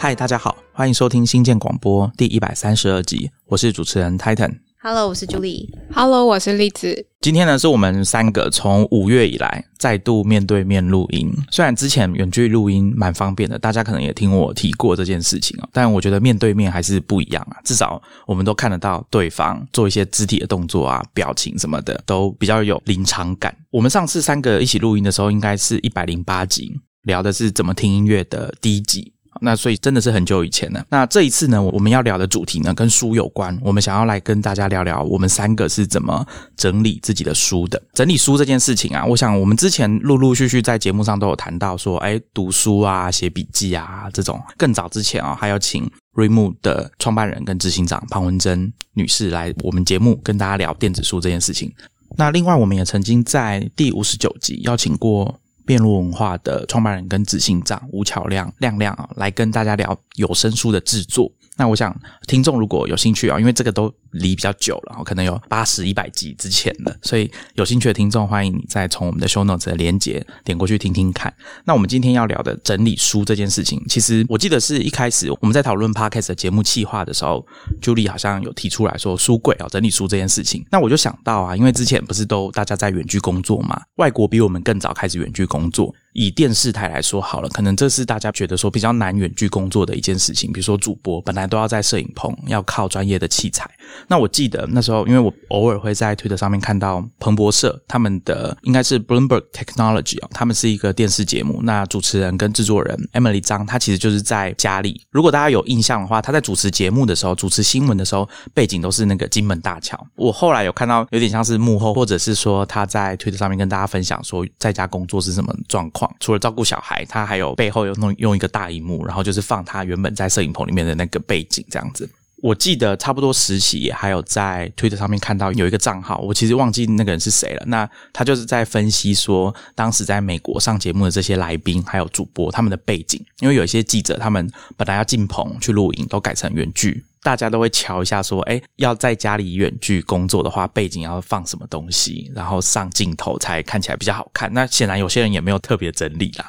嗨，大家好，欢迎收听新建广播第一百三十二集，我是主持人 Titan。Hello，我是 Julie。Hello，我是栗子。今天呢，是我们三个从五月以来再度面对面录音。虽然之前远距录音蛮方便的，大家可能也听我提过这件事情啊，但我觉得面对面还是不一样啊。至少我们都看得到对方做一些肢体的动作啊、表情什么的，都比较有临场感。我们上次三个一起录音的时候，应该是一百零八集，聊的是怎么听音乐的第一集。那所以真的是很久以前了。那这一次呢，我们要聊的主题呢跟书有关，我们想要来跟大家聊聊我们三个是怎么整理自己的书的。整理书这件事情啊，我想我们之前陆陆续续在节目上都有谈到说，哎，读书啊、写笔记啊这种。更早之前啊，还要请 Remo 的创办人跟执行长庞文珍女士来我们节目跟大家聊电子书这件事情。那另外，我们也曾经在第五十九集邀请过。辩论文化的创办人跟执行长吴巧亮亮亮啊，来跟大家聊有声书的制作。那我想听众如果有兴趣啊，因为这个都离比较久了，可能有八十一百集之前了，所以有兴趣的听众，欢迎你再从我们的 show notes 的连接点过去听听看。那我们今天要聊的整理书这件事情，其实我记得是一开始我们在讨论 podcast 的节目企划的时候，Julie 好像有提出来说书柜啊整理书这件事情。那我就想到啊，因为之前不是都大家在远距工作嘛，外国比我们更早开始远距工作。以电视台来说好了，可能这是大家觉得说比较难远距工作的一件事情。比如说主播本来都要在摄影棚，要靠专业的器材。那我记得那时候，因为我偶尔会在推特上面看到彭博社他们的应该是 Bloomberg Technology 啊，他们是一个电视节目。那主持人跟制作人 Emily 张，她其实就是在家里。如果大家有印象的话，她在主持节目的时候，主持新闻的时候，背景都是那个金门大桥。我后来有看到有点像是幕后，或者是说他在推特上面跟大家分享说在家工作是什么状况。除了照顾小孩，他还有背后有弄用一个大荧幕，然后就是放他原本在摄影棚里面的那个背景这样子。我记得差不多实习还有在推特上面看到有一个账号，我其实忘记那个人是谁了。那他就是在分析说，当时在美国上节目的这些来宾还有主播他们的背景，因为有一些记者他们本来要进棚去录影，都改成远距。大家都会瞧一下，说，哎，要在家里远距工作的话，背景要放什么东西，然后上镜头才看起来比较好看。那显然有些人也没有特别整理啦。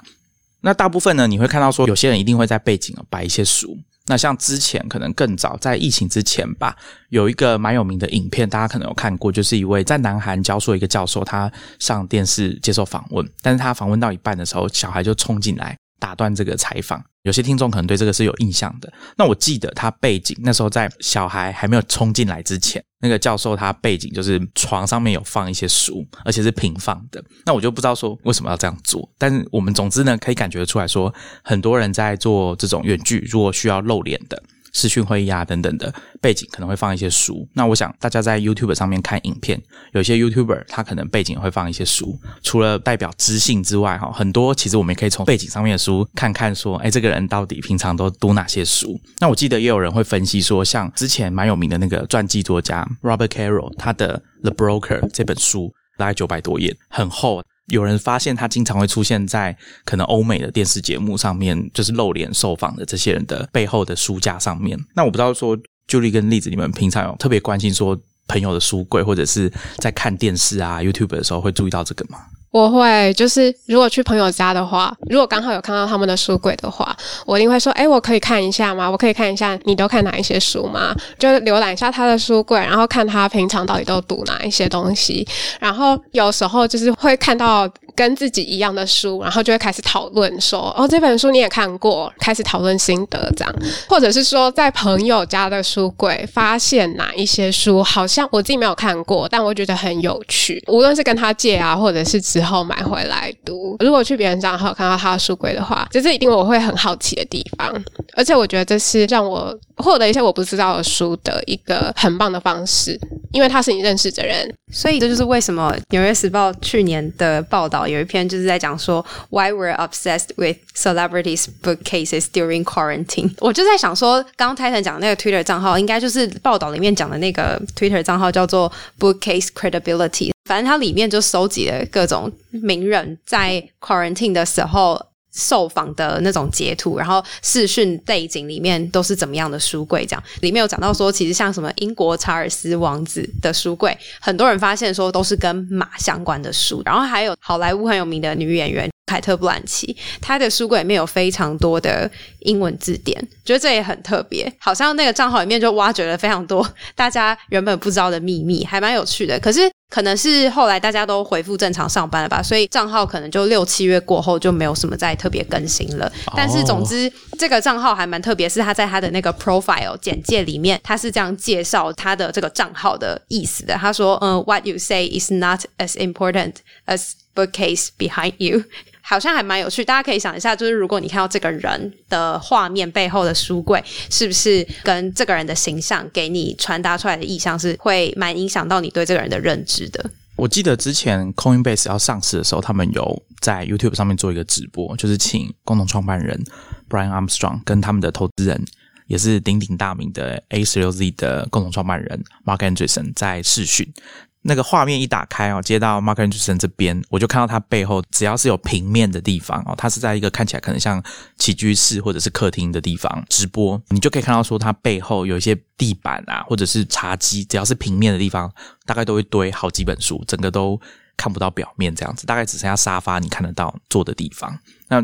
那大部分呢，你会看到说，有些人一定会在背景摆一些书。那像之前可能更早，在疫情之前吧，有一个蛮有名的影片，大家可能有看过，就是一位在南韩教书一个教授，他上电视接受访问，但是他访问到一半的时候，小孩就冲进来打断这个采访。有些听众可能对这个是有印象的。那我记得他背景那时候在小孩还没有冲进来之前，那个教授他背景就是床上面有放一些书，而且是平放的。那我就不知道说为什么要这样做，但是我们总之呢可以感觉出来说，很多人在做这种远距，如果需要露脸的。视讯会议啊等等的背景可能会放一些书，那我想大家在 YouTube 上面看影片，有些 YouTuber 他可能背景会放一些书，除了代表知性之外，哈，很多其实我们也可以从背景上面的书看看说，哎，这个人到底平常都读哪些书？那我记得也有人会分析说，像之前蛮有名的那个传记作家 Robert Carroll，他的 The Broker 这本书大概九百多页，很厚。有人发现他经常会出现在可能欧美的电视节目上面，就是露脸受访的这些人的背后的书架上面。那我不知道说就例跟栗子，你们平常有特别关心说朋友的书柜，或者是在看电视啊 YouTube 的时候会注意到这个吗？我会就是如果去朋友家的话，如果刚好有看到他们的书柜的话，我一定会说：“哎，我可以看一下吗？我可以看一下你都看哪一些书吗？”就浏览一下他的书柜，然后看他平常到底都读哪一些东西。然后有时候就是会看到跟自己一样的书，然后就会开始讨论说：“哦，这本书你也看过？”开始讨论心得这样，或者是说在朋友家的书柜发现哪一些书好像我自己没有看过，但我觉得很有趣，无论是跟他借啊，或者是之后买回来读。如果去别人家后看到他的书柜的话，这是一定我会很好奇的地方。而且我觉得这是让我获得一些我不知道的书的一个很棒的方式，因为他是你认识的人。所以这就是为什么《纽约时报》去年的报道有一篇就是在讲说 Why we're obsessed with celebrities' bookcases during quarantine。我就在想说，刚刚 Titan 讲那个 Twitter 账号，应该就是报道里面讲的那个 Twitter 账号，叫做 Bookcase Credibility。反正它里面就收集了各种名人在 quarantine 的时候。受访的那种截图，然后视讯背景里面都是怎么样的书柜？这样里面有讲到说，其实像什么英国查尔斯王子的书柜，很多人发现说都是跟马相关的书。然后还有好莱坞很有名的女演员凯特·布兰奇，他的书柜里面有非常多的英文字典，觉得这也很特别。好像那个账号里面就挖掘了非常多大家原本不知道的秘密，还蛮有趣的。可是可能是后来大家都恢复正常上班了吧，所以账号可能就六七月过后就没有什么再特别更新了。但是总之，这个账号还蛮特别，是他在他的那个 profile 简介里面，他是这样介绍他的这个账号的意思的。他说：“嗯，What you say is not as important as bookcase behind you。”好像还蛮有趣，大家可以想一下，就是如果你看到这个人的画面背后的书柜，是不是跟这个人的形象给你传达出来的意象是会蛮影响到你对这个人的认知的？我记得之前 Coinbase 要上市的时候，他们有在 YouTube 上面做一个直播，就是请共同创办人 Brian Armstrong 跟他们的投资人，也是鼎鼎大名的 A 十六 Z 的共同创办人 Mark Andreessen 在视讯。那个画面一打开哦，接到 Mark Anderson 这边，我就看到他背后只要是有平面的地方哦，他是在一个看起来可能像起居室或者是客厅的地方直播，你就可以看到说他背后有一些地板啊，或者是茶几，只要是平面的地方，大概都会堆好几本书，整个都看不到表面这样子，大概只剩下沙发你看得到坐的地方。那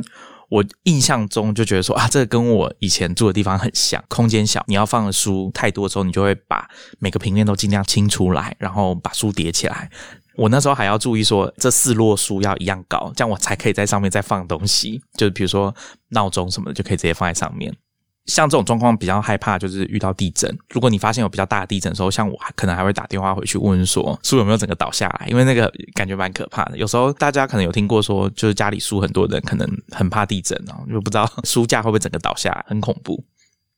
我印象中就觉得说啊，这个跟我以前住的地方很像，空间小，你要放的书太多的时候，你就会把每个平面都尽量清出来，然后把书叠起来。我那时候还要注意说，这四摞书要一样高，这样我才可以在上面再放东西，就比如说闹钟什么的，就可以直接放在上面。像这种状况比较害怕，就是遇到地震。如果你发现有比较大的地震的时候，像我可能还会打电话回去问说书有没有整个倒下来，因为那个感觉蛮可怕的。有时候大家可能有听过说，就是家里书很多人可能很怕地震哦，就不知道书架会不会整个倒下来，很恐怖。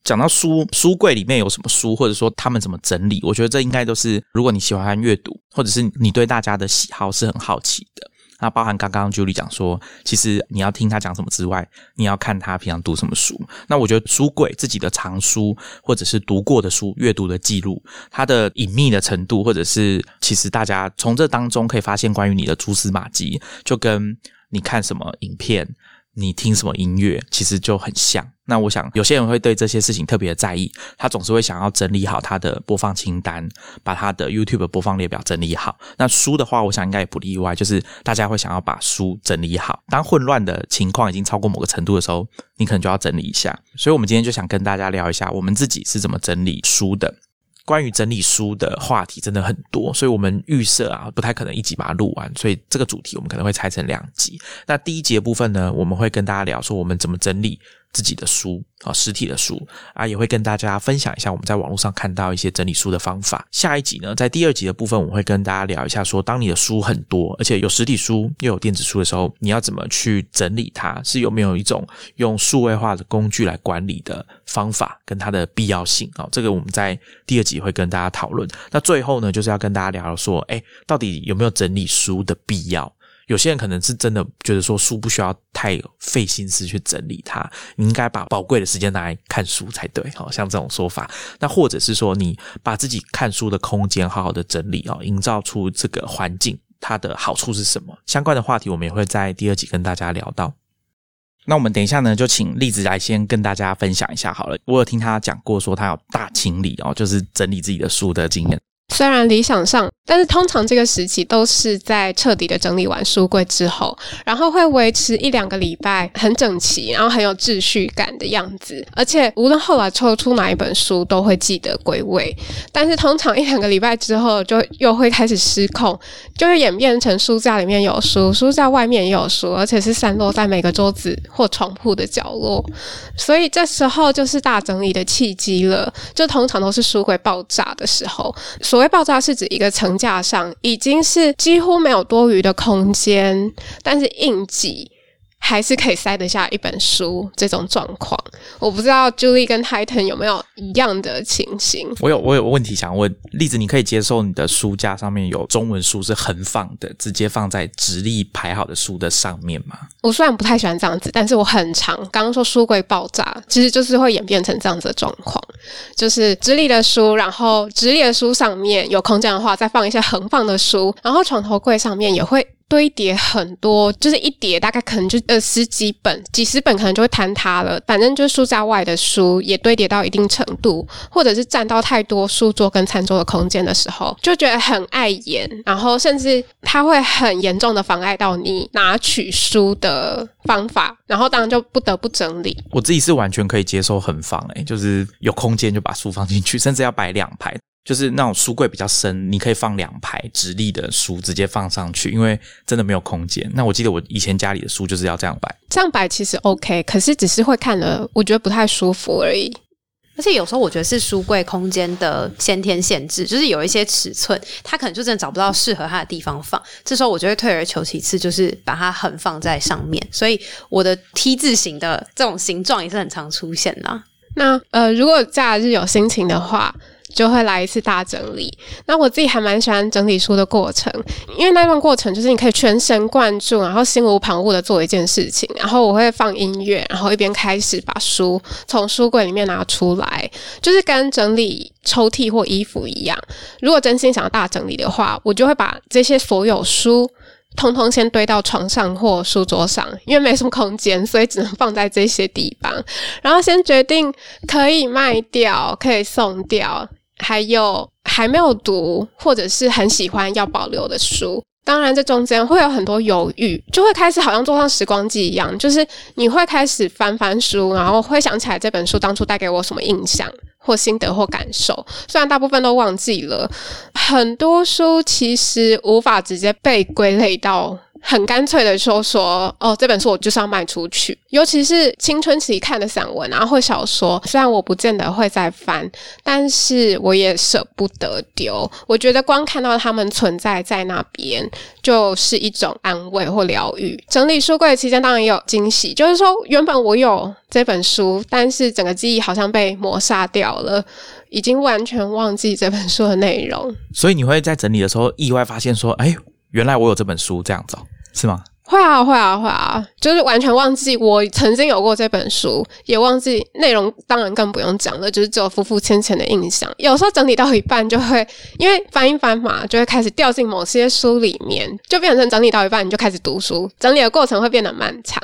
讲到书书柜里面有什么书，或者说他们怎么整理，我觉得这应该都是如果你喜欢阅读，或者是你对大家的喜好是很好奇的。那包含刚刚 Julie 讲说，其实你要听他讲什么之外，你要看他平常读什么书。那我觉得书柜自己的藏书，或者是读过的书、阅读的记录，它的隐秘的程度，或者是其实大家从这当中可以发现关于你的蛛丝马迹，就跟你看什么影片。你听什么音乐，其实就很像。那我想，有些人会对这些事情特别在意，他总是会想要整理好他的播放清单，把他的 YouTube 播放列表整理好。那书的话，我想应该也不例外，就是大家会想要把书整理好。当混乱的情况已经超过某个程度的时候，你可能就要整理一下。所以，我们今天就想跟大家聊一下，我们自己是怎么整理书的。关于整理书的话题真的很多，所以我们预设啊，不太可能一集把它录完，所以这个主题我们可能会拆成两集。那第一节部分呢，我们会跟大家聊说我们怎么整理。自己的书啊，实体的书啊，也会跟大家分享一下我们在网络上看到一些整理书的方法。下一集呢，在第二集的部分，我会跟大家聊一下，说当你的书很多，而且有实体书又有电子书的时候，你要怎么去整理它？是有没有一种用数位化的工具来管理的方法，跟它的必要性啊？这个我们在第二集会跟大家讨论。那最后呢，就是要跟大家聊说，哎，到底有没有整理书的必要？有些人可能是真的觉得说书不需要太费心思去整理它，你应该把宝贵的时间拿来看书才对。好像这种说法，那或者是说你把自己看书的空间好好的整理哦，营造出这个环境，它的好处是什么？相关的话题我们也会在第二集跟大家聊到。那我们等一下呢，就请栗子来先跟大家分享一下好了。我有听他讲过说他有大清理哦，就是整理自己的书的经验。虽然理想上，但是通常这个时期都是在彻底的整理完书柜之后，然后会维持一两个礼拜很整齐，然后很有秩序感的样子。而且无论后来抽出哪一本书，都会记得归位。但是通常一两个礼拜之后，就又会开始失控，就会演变成书架里面有书，书架外面也有书，而且是散落在每个桌子或床铺的角落。所以这时候就是大整理的契机了，就通常都是书柜爆炸的时候。所谓爆炸是指一个层架上已经是几乎没有多余的空间，但是硬挤。还是可以塞得下一本书这种状况，我不知道 Julie 跟 Titan 有没有一样的情形。我有我有问题想问，例子你可以接受你的书架上面有中文书是横放的，直接放在直立排好的书的上面吗？我虽然不太喜欢这样子，但是我很常刚刚说书柜爆炸，其实就是会演变成这样子的状况，就是直立的书，然后直立的书上面有空间的话，再放一些横放的书，然后床头柜上面也会。堆叠很多，就是一叠大概可能就呃十几本、几十本，可能就会坍塌了。反正就是书架外的书也堆叠到一定程度，或者是占到太多书桌跟餐桌的空间的时候，就觉得很碍眼，然后甚至它会很严重的妨碍到你拿取书的方法，然后当然就不得不整理。我自己是完全可以接受很放，诶，就是有空间就把书放进去，甚至要摆两排。就是那种书柜比较深，你可以放两排直立的书直接放上去，因为真的没有空间。那我记得我以前家里的书就是要这样摆，这样摆其实 OK，可是只是会看了我觉得不太舒服而已。而且有时候我觉得是书柜空间的先天限制，就是有一些尺寸，它可能就真的找不到适合它的地方放。这时候我就会退而求其次，就是把它横放在上面。所以我的 T 字形的这种形状也是很常出现的。那呃，如果假日有心情的话。就会来一次大整理。那我自己还蛮喜欢整理书的过程，因为那段过程就是你可以全神贯注，然后心无旁骛的做一件事情。然后我会放音乐，然后一边开始把书从书柜里面拿出来，就是跟整理抽屉或衣服一样。如果真心想要大整理的话，我就会把这些所有书通通先堆到床上或书桌上，因为没什么空间，所以只能放在这些地方。然后先决定可以卖掉，可以送掉。还有还没有读或者是很喜欢要保留的书，当然这中间会有很多犹豫，就会开始好像坐上时光机一样，就是你会开始翻翻书，然后会想起来这本书当初带给我什么印象或心得或感受，虽然大部分都忘记了，很多书其实无法直接被归类到。很干脆的说说哦，这本书我就是要卖出去。尤其是青春期看的散文啊或小说，虽然我不见得会再翻，但是我也舍不得丢。我觉得光看到他们存在在那边，就是一种安慰或疗愈。整理书柜期间当然也有惊喜，就是说原本我有这本书，但是整个记忆好像被抹杀掉了，已经完全忘记这本书的内容。所以你会在整理的时候意外发现说，哎。原来我有这本书，这样子是吗？会啊，会啊，会啊，就是完全忘记我曾经有过这本书，也忘记内容，当然更不用讲了，就是只有浮浮浅浅的印象。有时候整理到一半，就会因为翻一翻嘛，就会开始掉进某些书里面，就变成整理到一半你就开始读书，整理的过程会变得漫长。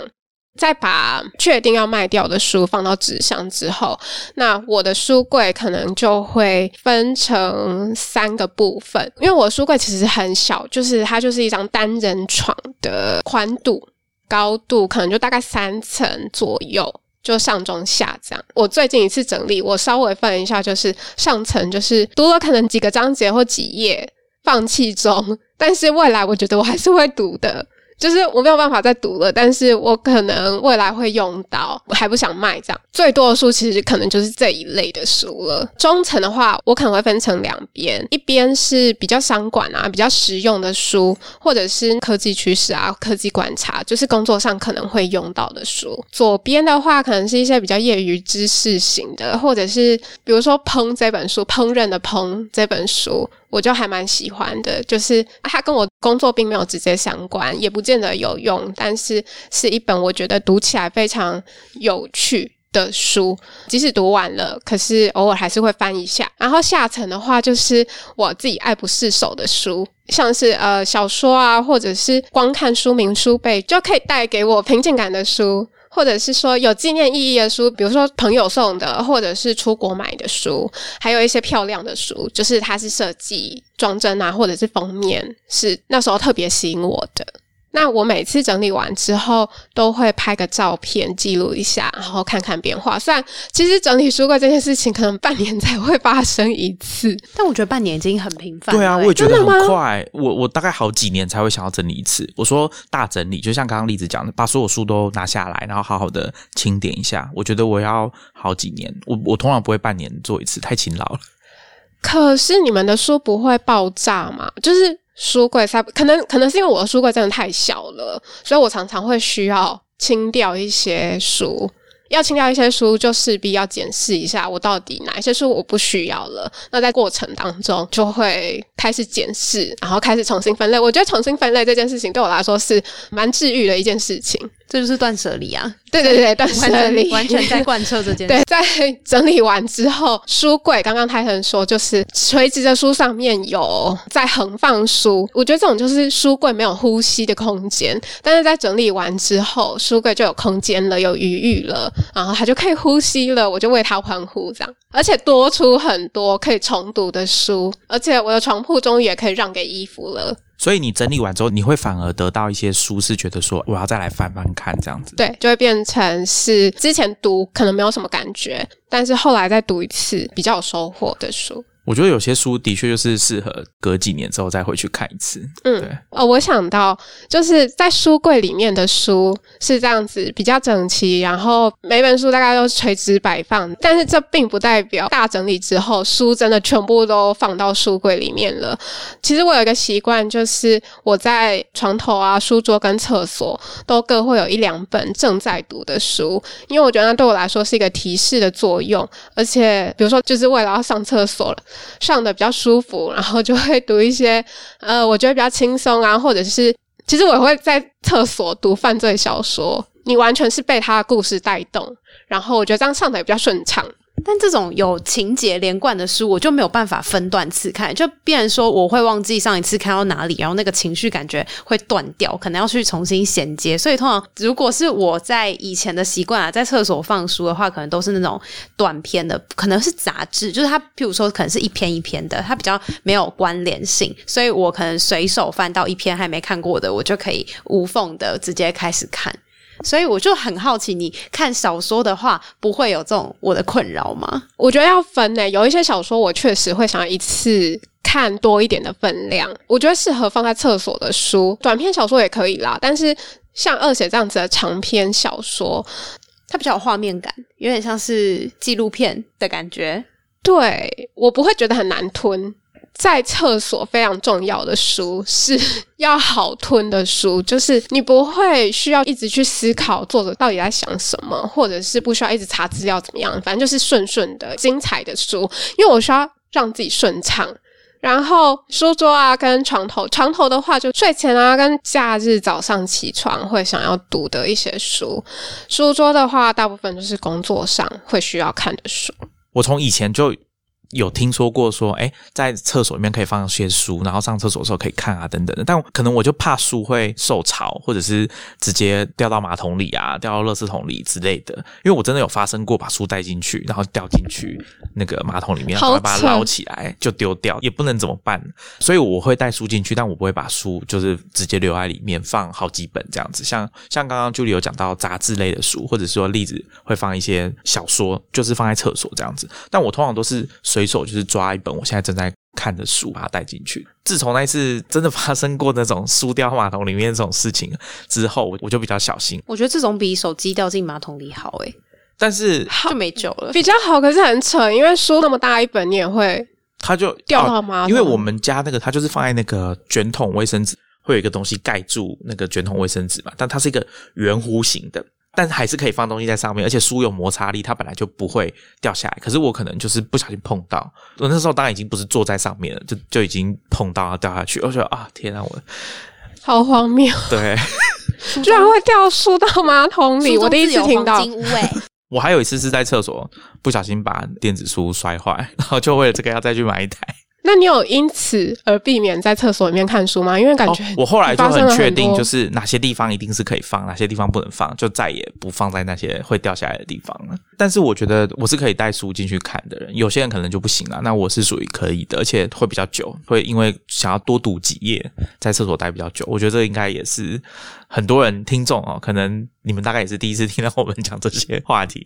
再把确定要卖掉的书放到纸箱之后，那我的书柜可能就会分成三个部分，因为我书柜其实很小，就是它就是一张单人床的宽度、高度，可能就大概三层左右，就上中下这样。我最近一次整理，我稍微分一下，就是上层就是读了可能几个章节或几页，放弃中，但是未来我觉得我还是会读的。就是我没有办法再读了，但是我可能未来会用到，我还不想卖这样。最多的书其实可能就是这一类的书了。中层的话，我可能会分成两边，一边是比较商管啊、比较实用的书，或者是科技趋势啊、科技观察，就是工作上可能会用到的书。左边的话，可能是一些比较业余知识型的，或者是比如说《烹》这本书，《烹饪的烹》这本书。我就还蛮喜欢的，就是它跟我工作并没有直接相关，也不见变得有用，但是是一本我觉得读起来非常有趣的书。即使读完了，可是偶尔还是会翻一下。然后下层的话，就是我自己爱不释手的书，像是呃小说啊，或者是光看书名书背就可以带给我平静感的书。或者是说有纪念意义的书，比如说朋友送的，或者是出国买的书，还有一些漂亮的书，就是它是设计装帧啊，或者是封面，是那时候特别吸引我的。那我每次整理完之后，都会拍个照片记录一下，然后看看变化。虽然其实整理书柜这件事情可能半年才会发生一次，但我觉得半年已经很频繁。对啊，我也觉得很快。我我大概好几年才会想要整理一次。我说大整理，就像刚刚例子讲的，把所有书都拿下来，然后好好的清点一下。我觉得我要好几年，我我通常不会半年做一次，太勤劳了。可是你们的书不会爆炸吗？就是。书柜塞可能可能是因为我的书柜真的太小了，所以我常常会需要清掉一些书。要清掉一些书，就势必要检视一下我到底哪一些书我不需要了。那在过程当中就会开始检视，然后开始重新分类。我觉得重新分类这件事情对我来说是蛮治愈的一件事情。这就是断舍离啊，对对对，断舍离完全在贯彻这件事。对，在 整理完之后，书柜刚刚泰恒说，就是垂直的书上面有在横放书，我觉得这种就是书柜没有呼吸的空间，但是在整理完之后，书柜就有空间了，有余裕了，然后它就可以呼吸了，我就为它欢呼这样，而且多出很多可以重读的书，而且我的床铺终于也可以让给衣服了。所以你整理完之后，你会反而得到一些书，是觉得说我要再来翻翻看这样子。对，就会变成是之前读可能没有什么感觉，但是后来再读一次比较有收获的书。我觉得有些书的确就是适合隔几年之后再回去看一次。嗯对，哦，我想到就是在书柜里面的书是这样子比较整齐，然后每本书大概都垂直摆放，但是这并不代表大整理之后书真的全部都放到书柜里面了。其实我有一个习惯，就是我在床头啊、书桌跟厕所都各会有一两本正在读的书，因为我觉得那对我来说是一个提示的作用，而且比如说就是为了要上厕所了。上的比较舒服，然后就会读一些呃，我觉得比较轻松啊，或者是其实我会在厕所读犯罪小说，你完全是被他的故事带动，然后我觉得这样上的也比较顺畅。但这种有情节连贯的书，我就没有办法分段次看，就变成说我会忘记上一次看到哪里，然后那个情绪感觉会断掉，可能要去重新衔接。所以通常如果是我在以前的习惯啊，在厕所放书的话，可能都是那种短篇的，可能是杂志，就是它，譬如说可能是一篇一篇的，它比较没有关联性，所以我可能随手翻到一篇还没看过的，我就可以无缝的直接开始看。所以我就很好奇，你看小说的话，不会有这种我的困扰吗？我觉得要分呢、有一些小说我确实会想要一次看多一点的分量，我觉得适合放在厕所的书，短篇小说也可以啦。但是像二写这样子的长篇小说，它比较有画面感，有点像是纪录片的感觉。对我不会觉得很难吞。在厕所非常重要的书是要好吞的书，就是你不会需要一直去思考作者到底在想什么，或者是不需要一直查资料怎么样，反正就是顺顺的精彩的书，因为我需要让自己顺畅。然后书桌啊，跟床头，床头的话就睡前啊，跟假日早上起床会想要读的一些书。书桌的话，大部分就是工作上会需要看的书。我从以前就有听说过说，哎，在厕所里面可以放一些书，然后上厕所的时候可以看啊，等等的。但可能我就怕书会受潮，或者是直接掉到马桶里啊，掉到垃圾桶里之类的。因为我真的有发生过把书带进去，然后掉进去那个马桶里面，然后把它捞起来就丢掉，也不能怎么办。所以我会带书进去，但我不会把书就是直接留在里面放好几本这样子。像像刚刚 Julie 有讲到杂志类的书，或者说例子会放一些小说，就是放在厕所这样子。但我通常都是随手就是抓一本我现在正在看的书，把它带进去。自从那一次真的发生过那种书掉马桶里面这种事情之后，我我就比较小心。我觉得这种比手机掉进马桶里好诶、但是 就没救了。比较好，可是很扯，因为书那么大一本，你也会它就掉到哦马桶因为我们家那个它就是放在那个卷筒卫生纸，会有一个东西盖住那个卷筒卫生纸嘛，但它是一个圆弧形的。但还是可以放东西在上面，而且书有摩擦力，它本来就不会掉下来。可是我可能就是不小心碰到，我那时候当然已经不是坐在上面了，就就已经碰到要掉下去。我觉得啊，天啊，我好荒谬，对 居然会掉书到马桶里，我第一次听到。我还有一次是在厕所不小心把电子书摔坏，然后就为了这个要再去买一台。那你有因此而避免在厕所里面看书吗？因为感觉、哦、我后来就很确定，就是哪些地方一定是可以放，哪些地方不能放，就再也不放在那些会掉下来的地方了。但是我觉得我是可以带书进去看的人，有些人可能就不行了。那我是属于可以的，而且会比较久，会因为想要多读几页，在厕所待比较久。我觉得这应该也是很多人听众哦，可能你们大概也是第一次听到我们讲这些话题。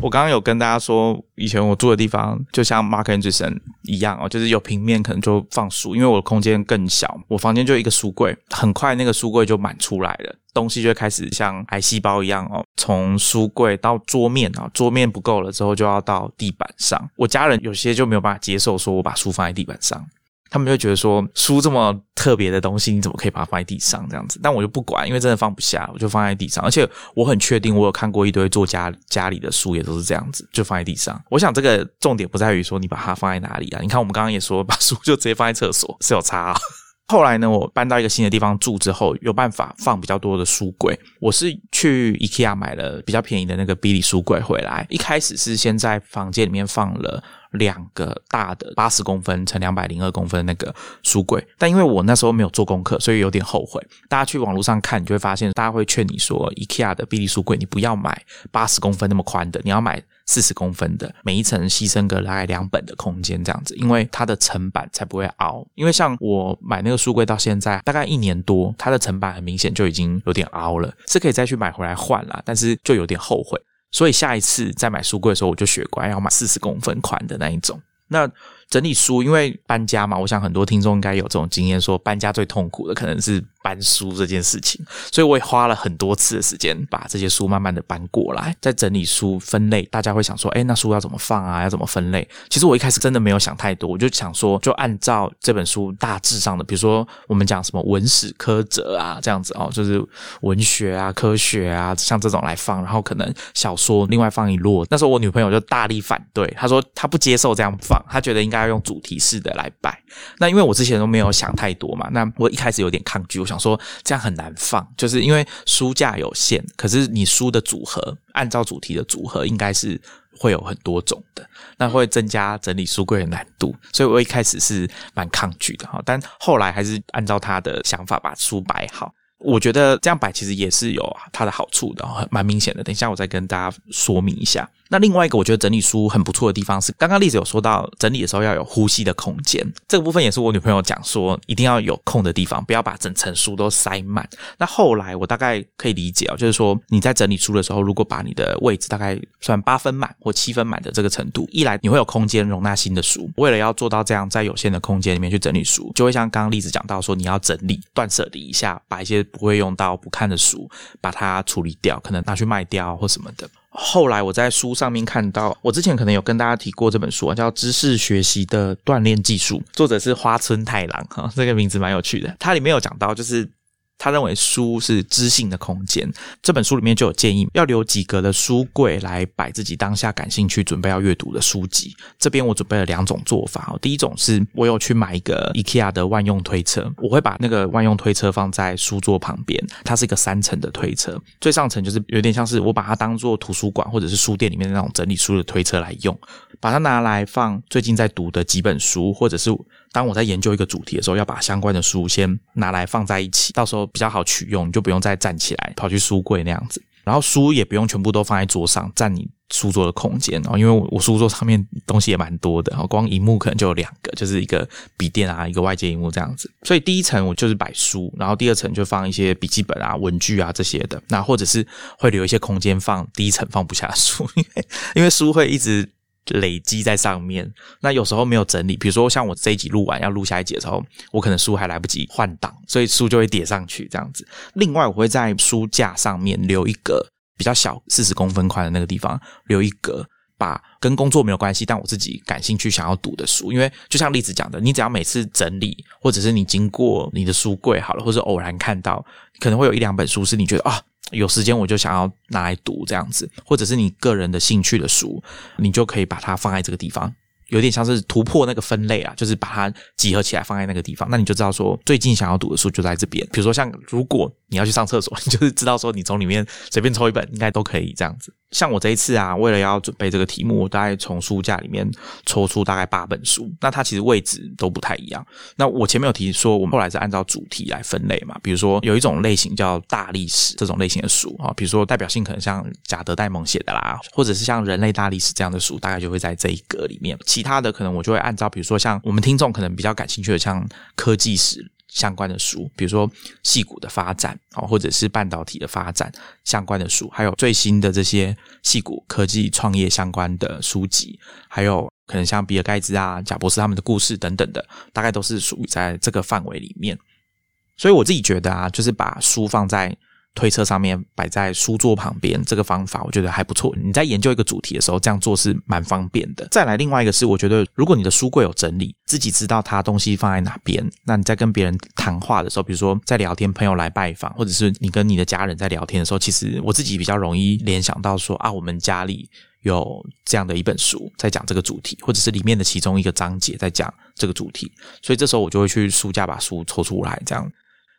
我刚刚有跟大家说，以前我住的地方就像 Mark Anderson 一样哦，就是有平面可能就放书，因为我的空间更小，我房间就一个书柜，很快那个书柜就满出来了，东西就开始像癌细胞一样哦，从书柜到桌面啊，桌面不够了之后就要到地板上。我家人有些就没有办法接受，说我把书放在地板上。他们就会觉得说书这么特别的东西，你怎么可以把它放在地上这样子？但我就不管，因为真的放不下，我就放在地上。而且我很确定，我有看过一堆作家家里的书也都是这样子，就放在地上。我想这个重点不在于说你把它放在哪里啊？你看我们刚刚也说，把书就直接放在厕所是有差。后来呢，我搬到一个新的地方住之后，有办法放比较多的书柜。我是去 IKEA 买了比较便宜的那个比利书柜回来。一开始是先在房间里面放了两个大的八十公分乘两百零二公分那个书柜，但因为我那时候没有做功课，所以有点后悔。大家去网络上看，你就会发现，大家会劝你说，IKEA 的比利书柜你不要买八十公分那么宽的，你要买。四十公分的，每一层牺牲个大概两本的空间这样子，因为它的层板才不会凹。因为像我买那个书柜到现在大概一年多，它的层板很明显就已经有点凹了，是可以再去买回来换啦，但是就有点后悔。所以下一次再买书柜的时候，我就学乖，要买四十公分宽的那一种。那整理书，因为搬家嘛，我想很多听众应该有这种经验，说搬家最痛苦的可能是。搬书这件事情，所以我也花了很多次的时间把这些书慢慢的搬过来，在整理书分类。大家会想说，哎，那书要怎么放啊？要怎么分类？其实我一开始真的没有想太多，我就想说，就按照这本书大致上的，比如说我们讲什么文史科哲啊，这样子哦，就是文学啊、科学啊，像这种来放，然后可能小说另外放一摞。那时候我女朋友就大力反对，她说她不接受这样放，她觉得应该要用主题式的来摆。那因为我之前都没有想太多嘛，那我一开始有点抗拒，我想。说这样很难放，就是因为书架有限，可是你书的组合按照主题的组合应该是会有很多种的，那会增加整理书柜的难度，所以我一开始是蛮抗拒的哈，但后来还是按照他的想法把书摆好。我觉得这样摆其实也是有它的好处的，蛮明显的。等一下我再跟大家说明一下。那另外一个我觉得整理书很不错的地方是，刚刚例子有说到整理的时候要有呼吸的空间，这个部分也是我女朋友讲说一定要有空的地方，不要把整层书都塞满。那后来我大概可以理解啊，就是说你在整理书的时候，如果把你的位置大概算八分满或七分满的这个程度，一来你会有空间容纳新的书。为了要做到这样，在有限的空间里面去整理书，就会像刚刚例子讲到说，你要整理断舍离一下，把一些不会用到不看的书把它处理掉，可能拿去卖掉或什么的。后来我在书上面看到，我之前可能有跟大家提过这本书啊，叫《知识学习的锻炼技术》，作者是花村太郎哈，这个名字蛮有趣的。它里面有讲到，就是。他认为书是知性的空间，这本书里面就有建议要留几格的书柜来摆自己当下感兴趣、准备要阅读的书籍。这边我准备了两种做法，第一种是我有去买一个 IKEA 的万用推车，我会把那个万用推车放在书桌旁边，它是一个三层的推车，最上层就是有点像是我把它当做图书馆或者是书店里面的那种整理书的推车来用，把它拿来放最近在读的几本书，或者是。当我在研究一个主题的时候，要把相关的书先拿来放在一起，到时候比较好取用，你就不用再站起来跑去书柜那样子。然后书也不用全部都放在桌上，占你书桌的空间哦。因为我书桌上面东西也蛮多的，然后光荧幕可能就有两个，就是一个笔电啊，一个外接荧幕这样子。所以第一层我就是摆书，然后第二层就放一些笔记本啊、文具啊这些的。那或者是会留一些空间放第一层放不下书，因 为因为书会一直。累积在上面，那有时候没有整理，比如说像我这一集录完要录下一集的时候，我可能书还来不及换档，所以书就会叠上去这样子。另外，我会在书架上面留一个比较小四十公分宽的那个地方留一格，把跟工作没有关系，但我自己感兴趣想要读的书，因为就像例子讲的，你只要每次整理，或者是你经过你的书柜好了，或者偶然看到，可能会有一两本书是你觉得啊。有时间我就想要拿来读这样子，或者是你个人的兴趣的书，你就可以把它放在这个地方。有点像是突破那个分类啊，就是把它集合起来放在那个地方，那你就知道说最近想要读的书就在这边。比如说像如果你要去上厕所，你就是知道说你从里面随便抽一本应该都可以这样子。像我这一次啊，为了要准备这个题目，我大概从书架里面抽出大概八本书，那它其实位置都不太一样。那我前面有提说，我们后来是按照主题来分类嘛，比如说有一种类型叫大历史这种类型的书啊，比如说代表性可能像贾德戴蒙写的啦，或者是像人类大历史这样的书，大概就会在这一格里面。其他的可能我就会按照，比如说像我们听众可能比较感兴趣的，像科技史。相关的书，比如说细骨的发展啊，或者是半导体的发展相关的书，还有最新的这些细骨科技创业相关的书籍，还有可能像比尔盖茨啊、贾博士他们的故事等等的，大概都是属于在这个范围里面。所以我自己觉得啊，就是把书放在推车上面摆在书桌旁边，这个方法我觉得还不错。你在研究一个主题的时候，这样做是蛮方便的。再来，另外一个是，我觉得如果你的书柜有整理，自己知道它东西放在哪边，那你在跟别人谈话的时候，比如说在聊天，朋友来拜访，或者是你跟你的家人在聊天的时候，其实我自己比较容易联想到说啊，我们家里有这样的一本书在讲这个主题，或者是里面的其中一个章节在讲这个主题，所以这时候我就会去书架把书抽出来，这样。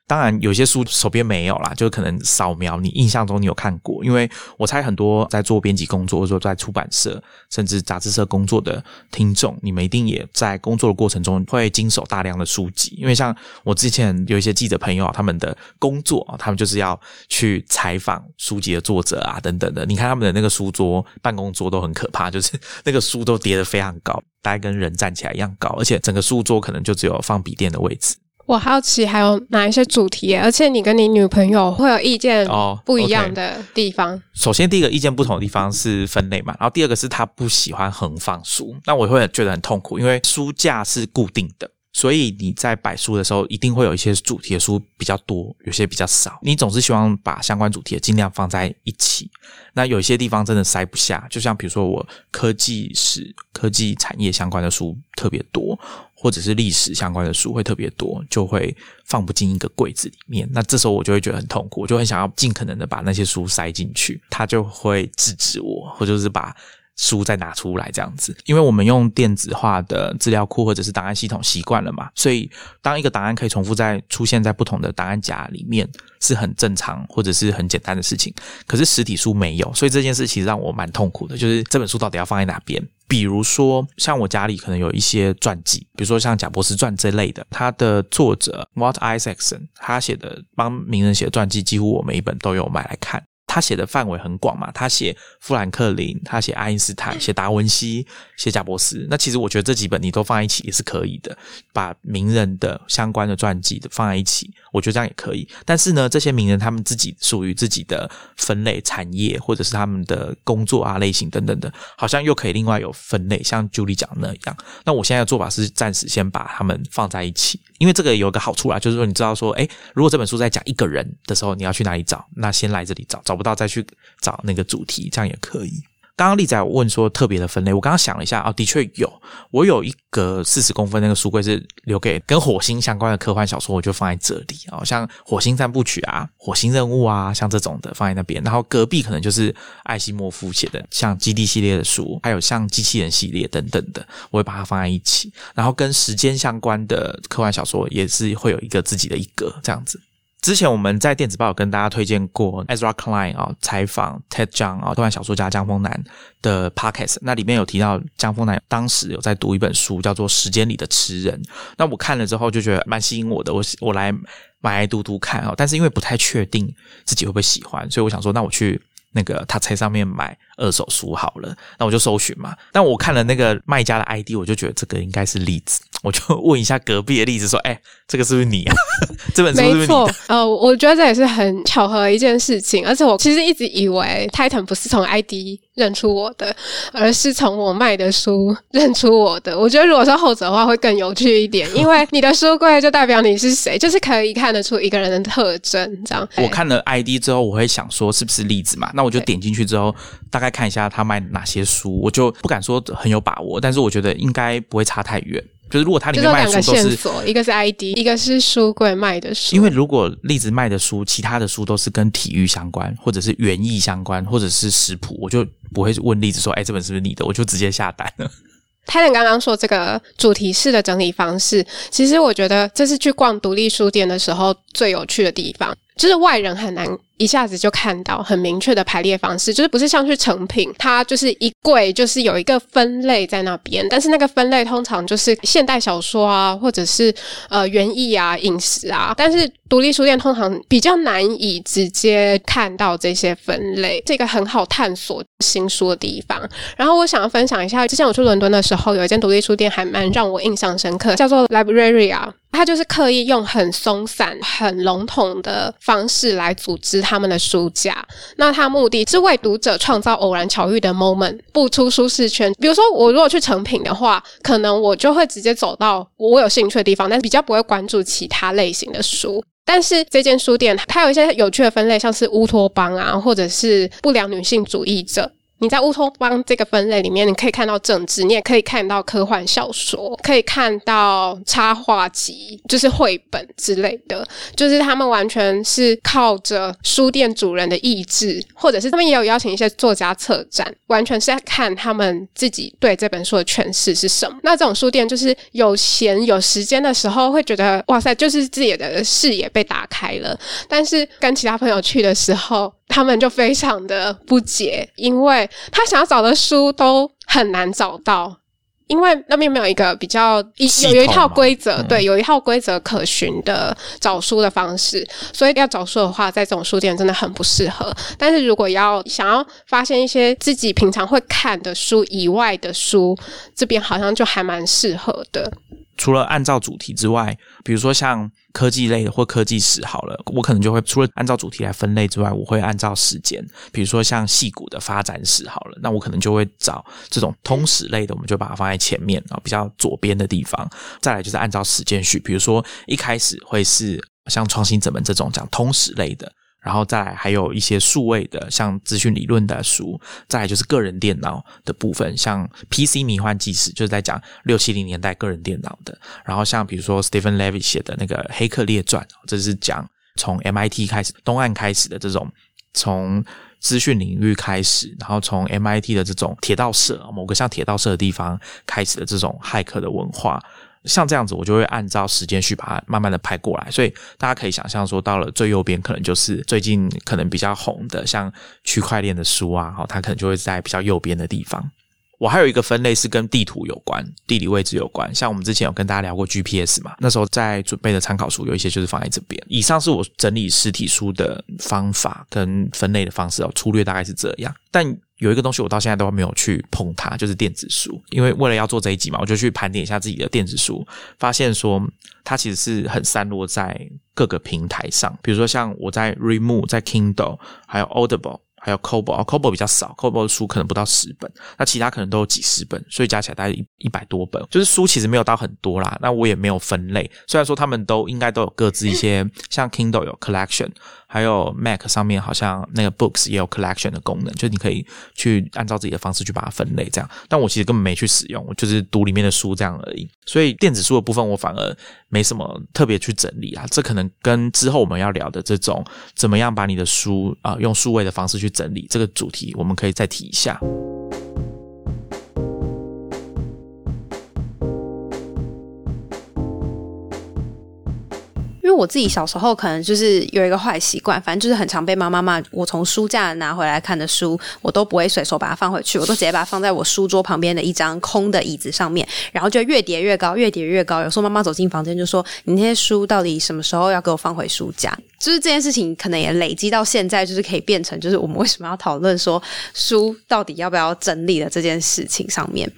当然，有些书手边没有啦，就可能扫描。你印象中你有看过？因为我猜很多在做编辑工作，或者说在出版社甚至杂志社工作的听众，你们一定也在工作的过程中会经手大量的书籍。因为像我之前有一些记者朋友，他们的工作，他们就是要去采访书籍的作者啊，等等的。你看他们的那个书桌、办公桌都很可怕，就是那个书都叠得非常高，大概跟人站起来一样高，而且整个书桌可能就只有放笔电的位置。我好奇还有哪一些主题，而且你跟你女朋友会有意见哦不一样的地方。首先，第一个意见不同的地方是分类嘛，然后第二个是她不喜欢横放书，那我会觉得很痛苦，因为书架是固定的，所以你在摆书的时候，一定会有一些主题的书比较多，有些比较少。你总是希望把相关主题的尽量放在一起。那有一些地方真的塞不下，就像比如说我科技史、科技产业相关的书特别多。或者是历史相关的书会特别多，就会放不进一个柜子里面。那这时候我就会觉得很痛苦，我就很想要尽可能的把那些书塞进去，他就会制止我，或者是把书再拿出来这样子。因为我们用电子化的资料库或者是档案系统习惯了嘛，所以当一个档案可以重复在出现在不同的档案夹里面，是很正常或者是很简单的事情。可是实体书没有，所以这件事其实让我蛮痛苦的，就是这本书到底要放在哪边？比如说，像我家里可能有一些传记，比如说像贾伯斯传这类的，他的作者 Walt Isaacson 他写的帮名人写的传记，几乎我每一本都有买来看。他写的范围很广嘛，他写富兰克林，他写爱因斯坦，写达文西，写贾伯斯。那其实我觉得这几本你都放在一起也是可以的，把名人的相关的传记的放在一起，我觉得这样也可以。但是呢，这些名人他们自己属于自己的分类产业，或者是他们的工作啊类型等等的，好像又可以另外有分类，像 Julie 讲的那样。那我现在的做法是暂时先把他们放在一起，因为这个有一个好处啦，就是说你知道说，哎，如果这本书在讲一个人的时候，你要去哪里找？那先来这里找，找。不到再去找那个主题，这样也可以。刚刚丽仔问说特别的分类，我刚刚想了一下啊，的确有，我有一个四十公分那个书柜是留给跟火星相关的科幻小说，我就放在这里啊，像《火星三部曲》啊，《火星任务》啊，像这种的放在那边。然后隔壁可能就是艾西莫夫写的像《基地》系列的书，还有像《机器人》系列等等的，我会把它放在一起。然后跟时间相关的科幻小说也是会有一个自己的一格这样子。之前我们在电子报有跟大家推荐过 Ezra Klein 啊，采访 Ted Chiang 啊，科幻小说家江峰南的 podcast，那里面有提到江峰南当时有在读一本书，叫做《时间里的痴人》。那我看了之后就觉得蛮吸引我的，我我来买来读读看啊。但是因为不太确定自己会不会喜欢，所以我想说，那我去那个他在上面买二手书好了。那我就搜寻嘛。但我看了那个卖家的 ID，我就觉得这个应该是例子。我就 问一下隔壁的例子，说：“哎，这个是不是你啊？这本书是不是你的？”呃，我觉得这也是很巧合的一件事情。而且我其实一直以为 Titan 不是从 ID 认出我的，而是从我卖的书认出我的。我觉得如果说后者的话，会更有趣一点，因为 你的书柜就代表你是谁，就是可以看得出一个人的特征。这样，我看了 ID 之后，我会想说是不是例子嘛？那我就点进去之后，大概看一下他卖哪些书，我就不敢说很有把握，但是我觉得应该不会差太远。就是如果它里面卖的书都是，一个是 ID，一个是书柜卖的书。因为如果栗子卖的书，其他的书都是跟体育相关，或者是园艺相关，或者是食谱，我就不会问栗子说：“哎，这本是不是你的？”我就直接下单了。泰伦刚刚说这个主题式的整理方式，其实我觉得这是去逛独立书店的时候最有趣的地方，就是外人很难。一下子就看到很明确的排列方式，就是不是像去成品，它就是一柜就是有一个分类在那边，但是那个分类通常就是现代小说啊，或者是呃园艺啊、饮食啊，但是独立书店通常比较难以直接看到这些分类，这个很好探索新书的地方。然后我想要分享一下，之前我去伦敦的时候，有一间独立书店还蛮让我印象深刻，叫做 Libraria。他就是刻意用很松散、很笼统的方式来组织他们的书架。那他目的是为读者创造偶然巧遇的 moment，不出舒适圈。比如说，我如果去成品的话，可能我就会直接走到我有兴趣的地方，但是比较不会关注其他类型的书。但是这间书店它有一些有趣的分类，像是乌托邦啊，或者是不良女性主义者。你在乌托邦这个分类里面，你可以看到政治，你也可以看到科幻小说，可以看到插画集，就是绘本之类的。就是他们完全是靠着书店主人的意志，或者是他们也有邀请一些作家策展，完全是在看他们自己对这本书的诠释是什么。那这种书店就是有闲有时间的时候，会觉得哇塞，就是自己的视野被打开了。但是跟其他朋友去的时候，他们就非常的不解，因为他想要找的书都很难找到，因为那边没有一个比较一有有一套规则，对，有一套规则可循的找书的方式，所以要找书的话，在这种书店真的很不适合。但是如果要想要发现一些自己平常会看的书以外的书，这边好像就还蛮适合的。除了按照主题之外，比如说像科技类的或科技史好了，我可能就会除了按照主题来分类之外，我会按照时间，比如说像戏骨的发展史好了，那我可能就会找这种通史类的，我们就把它放在前面啊，比较左边的地方。再来就是按照时间序，比如说一开始会是像创新者们这种讲通史类的。然后再来还有一些数位的，像资讯理论的书，再来就是个人电脑的部分，像 PC 迷幻纪实，就是在讲六七零年代个人电脑的。然后像比如说 Stephen Levy 写的那个《黑客列传》，这是讲从 MIT 开始东岸开始的这种从资讯领域开始，然后从 MIT 的这种铁道社某个像铁道社的地方开始的这种骇客的文化。像这样子，我就会按照时间序把它慢慢的拍过来，所以大家可以想象说，到了最右边，可能就是最近可能比较红的，像区块链的书啊，哈，它可能就会在比较右边的地方。我还有一个分类是跟地图有关、地理位置有关，像我们之前有跟大家聊过 GPS 嘛，那时候在准备的参考书有一些就是放在这边。以上是我整理实体书的方法跟分类的方式哦，粗略大概是这样，但。有一个东西我到现在都没有去碰它，就是电子书。因为为了要做这一集嘛，我就去盘点一下自己的电子书，发现说它其实是很散落在各个平台上。比如说像我在 Remove、在 Kindle、还有 Audible、还有 Kobo，Kobo 比较少，Kobo 的书可能不到十本，那其他可能都有几十本，所以加起来大概一一百多本。就是书其实没有到很多啦，那我也没有分类。虽然说他们都应该都有各自一些，像 Kindle 有 Collection。还有 Mac 上面好像那个 Books 也有 Collection 的功能，就你可以去按照自己的方式去把它分类，这样。但我其实根本没去使用，我就是读里面的书这样而已。所以电子书的部分我反而没什么特别去整理啊。这可能跟之后我们要聊的这种怎么样把你的书啊用数位的方式去整理这个主题，我们可以再提一下。我自己小时候可能就是有一个坏习惯，反正就是很常被妈妈骂。我从书架拿回来看的书，我都不会随手把它放回去，我都直接把它放在我书桌旁边的一张空的椅子上面，然后就越叠越高，越叠越高。有时候妈妈走进房间就说：“你那些书到底什么时候要给我放回书架？”就是这件事情可能也累积到现在，就是可以变成就是我们为什么要讨论说书到底要不要整理的这件事情上面。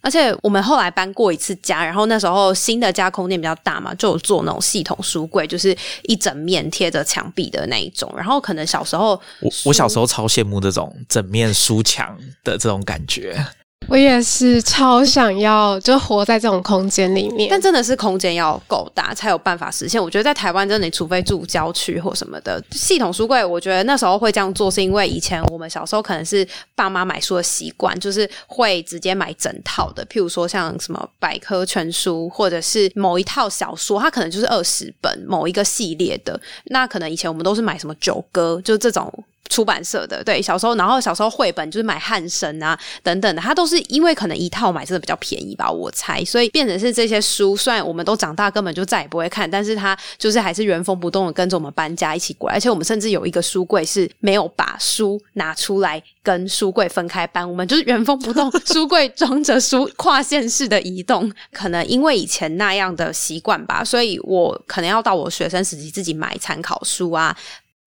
而且我们后来搬过一次家，然后那时候新的家空间比较大嘛，就有做那种系统书柜，就是一整面贴着墙壁的那一种。然后可能小时候，我我小时候超羡慕这种整面书墙的这种感觉。我也是超想要，就活在这种空间里面。但真的是空间要够大，才有办法实现。我觉得在台湾，真的你，除非住郊区或什么的，系统书柜，我觉得那时候会这样做，是因为以前我们小时候可能是爸妈买书的习惯，就是会直接买整套的。譬如说像什么百科全书，或者是某一套小说，它可能就是二十本某一个系列的。那可能以前我们都是买什么九歌，就这种。出版社的对小时候，然后小时候绘本就是买汉生啊等等的，它都是因为可能一套买真的比较便宜吧，我猜，所以变成是这些书，虽然我们都长大，根本就再也不会看，但是它就是还是原封不动的跟着我们搬家一起过来，而且我们甚至有一个书柜是没有把书拿出来跟书柜分开搬，我们就是原封不动，书柜装着书，跨线式的移动。可能因为以前那样的习惯吧，所以我可能要到我学生时期自己买参考书啊。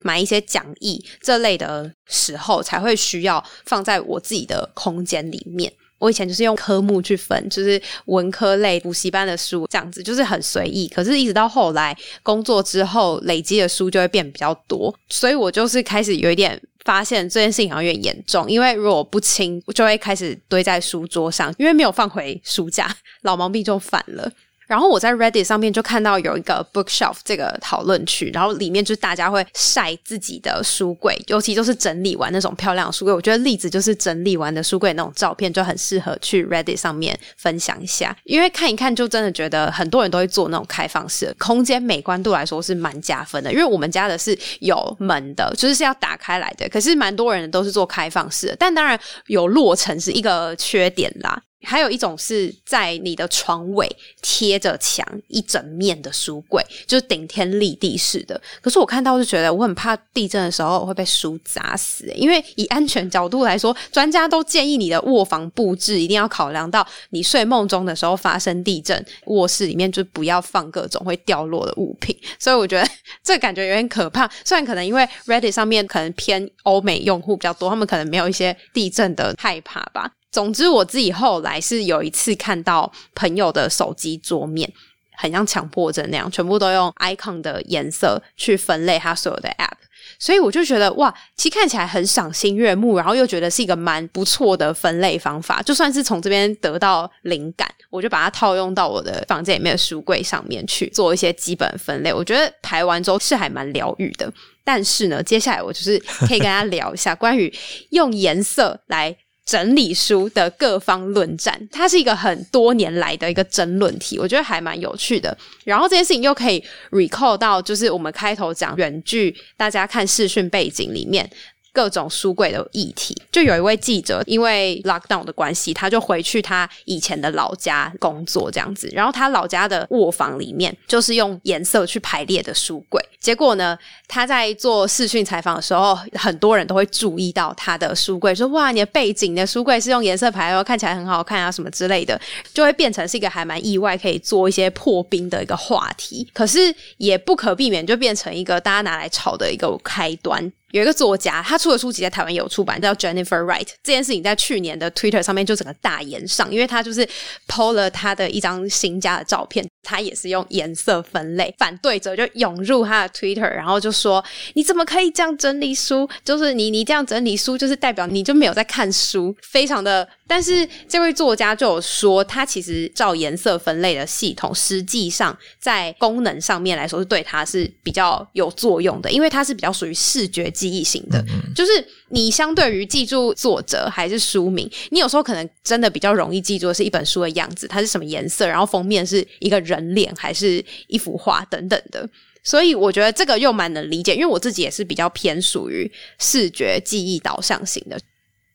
买一些讲义这类的时候，才会需要放在我自己的空间里面。我以前就是用科目去分，就是文科类补习班的书这样子，就是很随意。可是，一直到后来工作之后，累积的书就会变比较多，所以我就是开始有一点发现这件事情好像有点严重。因为如果不清，就会开始堆在书桌上，因为没有放回书架，老毛病就犯了。然后我在 Reddit 上面就看到有一个 Bookshelf 这个讨论区，然后里面就是大家会晒自己的书柜，尤其就是整理完那种漂亮的书柜。我觉得例子就是整理完的书柜那种照片，就很适合去 Reddit 上面分享一下，因为看一看就真的觉得很多人都会做那种开放式，空间美观度来说是蛮加分的。因为我们家的是有门的，就是是要打开来的，可是蛮多人都是做开放式的，但当然有落成是一个缺点啦。还有一种是在你的床尾贴着墙一整面的书柜，就是顶天立地式的。可是我看到就觉得我很怕地震的时候会被书砸死，因为以安全角度来说，专家都建议你的卧房布置一定要考量到你睡梦中的时候发生地震，卧室里面就不要放各种会掉落的物品。所以我觉得这感觉有点可怕。虽然可能因为 Reddit 上面可能偏欧美用户比较多，他们可能没有一些地震的害怕吧。总之，我自己后来是有一次看到朋友的手机桌面，很像强迫症那样，全部都用 icon 的颜色去分类它所有的 app，所以我就觉得哇，其实看起来很赏心悦目，然后又觉得是一个蛮不错的分类方法。就算是从这边得到灵感，我就把它套用到我的房间里面的书柜上面去做一些基本分类。我觉得排完之后是还蛮疗愈的。但是呢，接下来我就是可以跟大家聊一下关于用颜色来。整理书的各方论战，它是一个很多年来的一个争论题，我觉得还蛮有趣的。然后这件事情又可以 recall 到，就是我们开头讲远距，大家看视讯背景里面。各种书柜的议题，就有一位记者因为 lockdown 的关系，他就回去他以前的老家工作这样子。然后他老家的卧房里面就是用颜色去排列的书柜。结果呢，他在做视讯采访的时候，很多人都会注意到他的书柜，说：“哇，你的背景的书柜是用颜色排哦，看起来很好看啊，什么之类的。”就会变成是一个还蛮意外，可以做一些破冰的一个话题。可是也不可避免，就变成一个大家拿来炒的一个开端。有一个作家，他出的书籍在台湾有出版，叫 Jennifer Wright。这件事情在去年的 Twitter 上面就整个大言上，因为他就是 PO 了他的一张新家的照片，他也是用颜色分类。反对者就涌入他的 Twitter，然后就说：“你怎么可以这样整理书？就是你你这样整理书，就是代表你就没有在看书，非常的。”但是这位作家就有说，他其实照颜色分类的系统，实际上在功能上面来说是对他是比较有作用的，因为它是比较属于视觉记忆型的。就是你相对于记住作者还是书名，你有时候可能真的比较容易记住的是一本书的样子，它是什么颜色，然后封面是一个人脸还是一幅画等等的。所以我觉得这个又蛮能理解，因为我自己也是比较偏属于视觉记忆导向型的。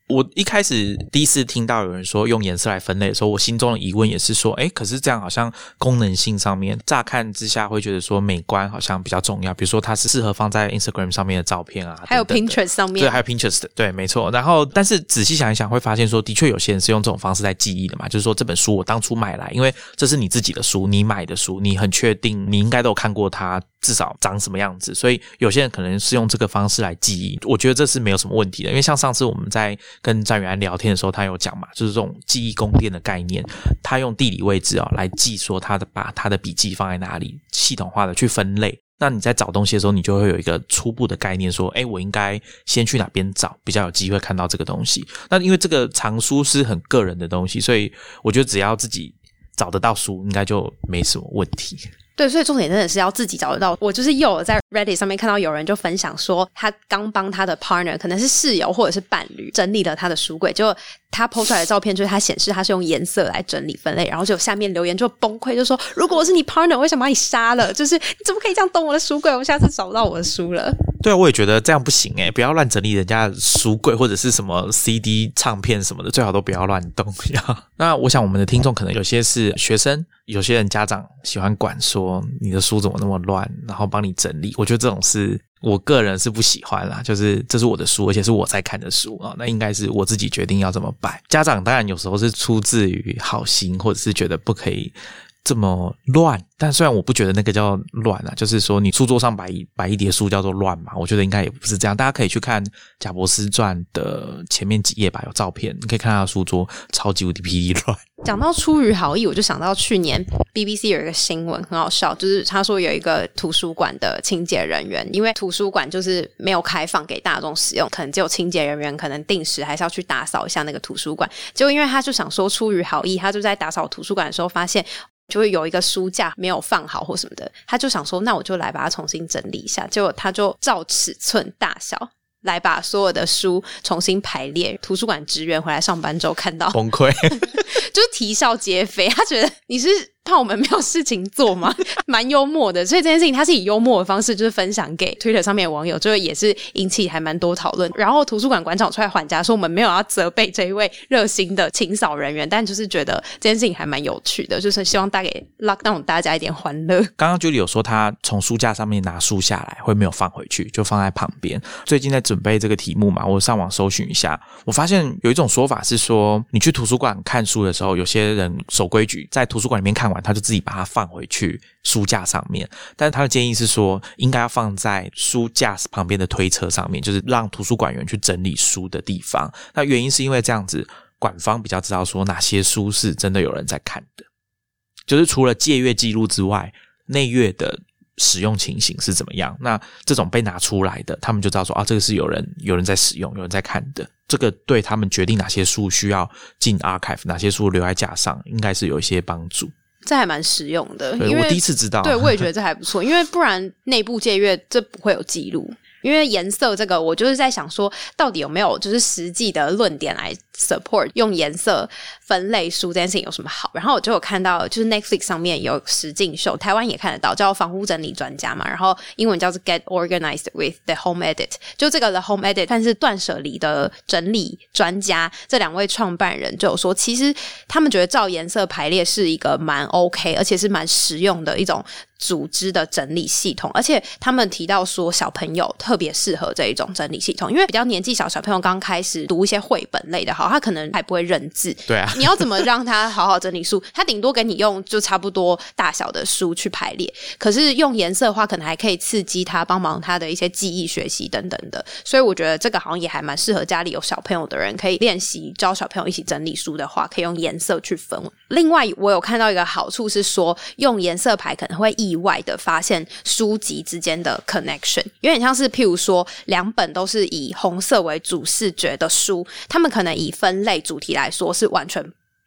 我一开始第一次听到有人说用颜色来分类的时候，我心中的疑问也是说，哎，可是这样好像功能性上面，乍看之下会觉得说美观好像比较重要，比如说它是适合放在 Instagram 上面的照片啊，还有 Pinterest 上面，对，还有 Pinterest，对，没错。然后，但是仔细想一想，会发现说，的确有些人是用这种方式在记忆的嘛，就是说这本书我当初买来，因为这是你自己的书，你买的书，你很确定你应该都有看过它。至少长什么样子，所以有些人可能是用这个方式来记忆，我觉得这是没有什么问题的。因为像上次我们在跟张远安聊天的时候，他有讲嘛，就是这种记忆宫殿的概念，他用地理位置啊来记，说他的把他的笔记放在哪里，系统化的去分类。那你在找东西的时候，你就会有一个初步的概念，说，哎，我应该先去哪边找，比较有机会看到这个东西。那因为这个藏书是很个人的东西，所以我觉得只要自己找得到书，应该就没什么问题。对，所以重点真的是要自己找得到。我就是又在 Reddit 上面看到有人就分享说，他刚帮他的 partner，可能是室友或者是伴侣整理了他的书柜，就他 PO 出来的照片就是他显示他是用颜色来整理分类，然后就下面留言就崩溃，就说如果我是你 partner，为什么把你杀了？就是你怎么可以这样动我的书柜？我下次找不到我的书了。对啊，我也觉得这样不行诶，不要乱整理人家的书柜或者是什么 CD 唱片什么的，最好都不要乱动。那我想我们的听众可能有些是学生。有些人家长喜欢管说你的书怎么那么乱，然后帮你整理。我觉得这种是我个人是不喜欢啦，就是这是我的书，而且是我在看的书啊，那应该是我自己决定要怎么摆。家长当然有时候是出自于好心，或者是觉得不可以。这么乱，但虽然我不觉得那个叫乱啊，就是说你书桌上摆一摆一叠书叫做乱嘛，我觉得应该也不是这样。大家可以去看《贾博士传》的前面几页吧，有照片，你可以看他的书桌超级无敌霹雳乱。讲到出于好意，我就想到去年 BBC 有一个新闻很好笑，就是他说有一个图书馆的清洁人员，因为图书馆就是没有开放给大众使用，可能只有清洁人员可能定时还是要去打扫一下那个图书馆。结果因为他就想说出于好意，他就在打扫图书馆的时候发现。就会有一个书架没有放好或什么的，他就想说，那我就来把它重新整理一下。结果他就照尺寸大小来把所有的书重新排列。图书馆职员回来上班之后看到，崩溃。就是啼笑皆非。他觉得你是怕我们没有事情做吗？蛮幽默的。所以这件事情他是以幽默的方式就是分享给 Twitter 上面的网友，就也是引起还蛮多讨论。然后图书馆馆长出来还价说，我们没有要责备这一位热心的清扫人员，但就是觉得这件事情还蛮有趣的，就是希望带给 Lockdown 大家一点欢乐。刚刚 Julie 有说他从书架上面拿书下来会没有放回去，就放在旁边。最近在准备这个题目嘛，我上网搜寻一下，我发现有一种说法是说，你去图书馆看书的时候，有些人守规矩，在图书馆里面看，他就自己把它放回去书架上面。但是他的建议是说，应该要放在书架旁边的推车上面，就是让图书馆员去整理书的地方。那原因是因为这样子，馆方比较知道说哪些书是真的有人在看的，就是除了借阅记录之外，内阅的使用情形是怎么样。那这种被拿出来的，他们就知道说啊，这个是有人有人在使用，有人在看的。这个对他们决定哪些书需要进 archive，哪些书留在架上，应该是有一些帮助。这还蛮实用的，因为我第一次知道，对，我也觉得这还不错，因为不然内部借阅这不会有记录。因为颜色这个，我就是在想说，到底有没有就是实际的论点来 support 用颜色分类书这件事情有什么好？然后我就有看到，就是 Netflix 上面有实境秀，台湾也看得到，叫房屋整理专家嘛，然后英文叫做 Get Organized with the Home Edit，就这个 The Home Edit，但是断舍离的整理专家这两位创办人就有说，其实他们觉得照颜色排列是一个蛮 OK，而且是蛮实用的一种。组织的整理系统，而且他们提到说，小朋友特别适合这一种整理系统，因为比较年纪小，小朋友刚开始读一些绘本类的，哈，他可能还不会认字。对啊，你要怎么让他好好整理书？他顶多给你用就差不多大小的书去排列，可是用颜色的话，可能还可以刺激他，帮忙他的一些记忆学习等等的。所以我觉得这个好像也还蛮适合家里有小朋友的人可以练习，教小朋友一起整理书的话，可以用颜色去分。另外，我有看到一个好处是说，用颜色牌可能会意外的发现书籍之间的 connection，有点像是譬如说两本都是以红色为主视觉的书，他们可能以分类主题来说是完全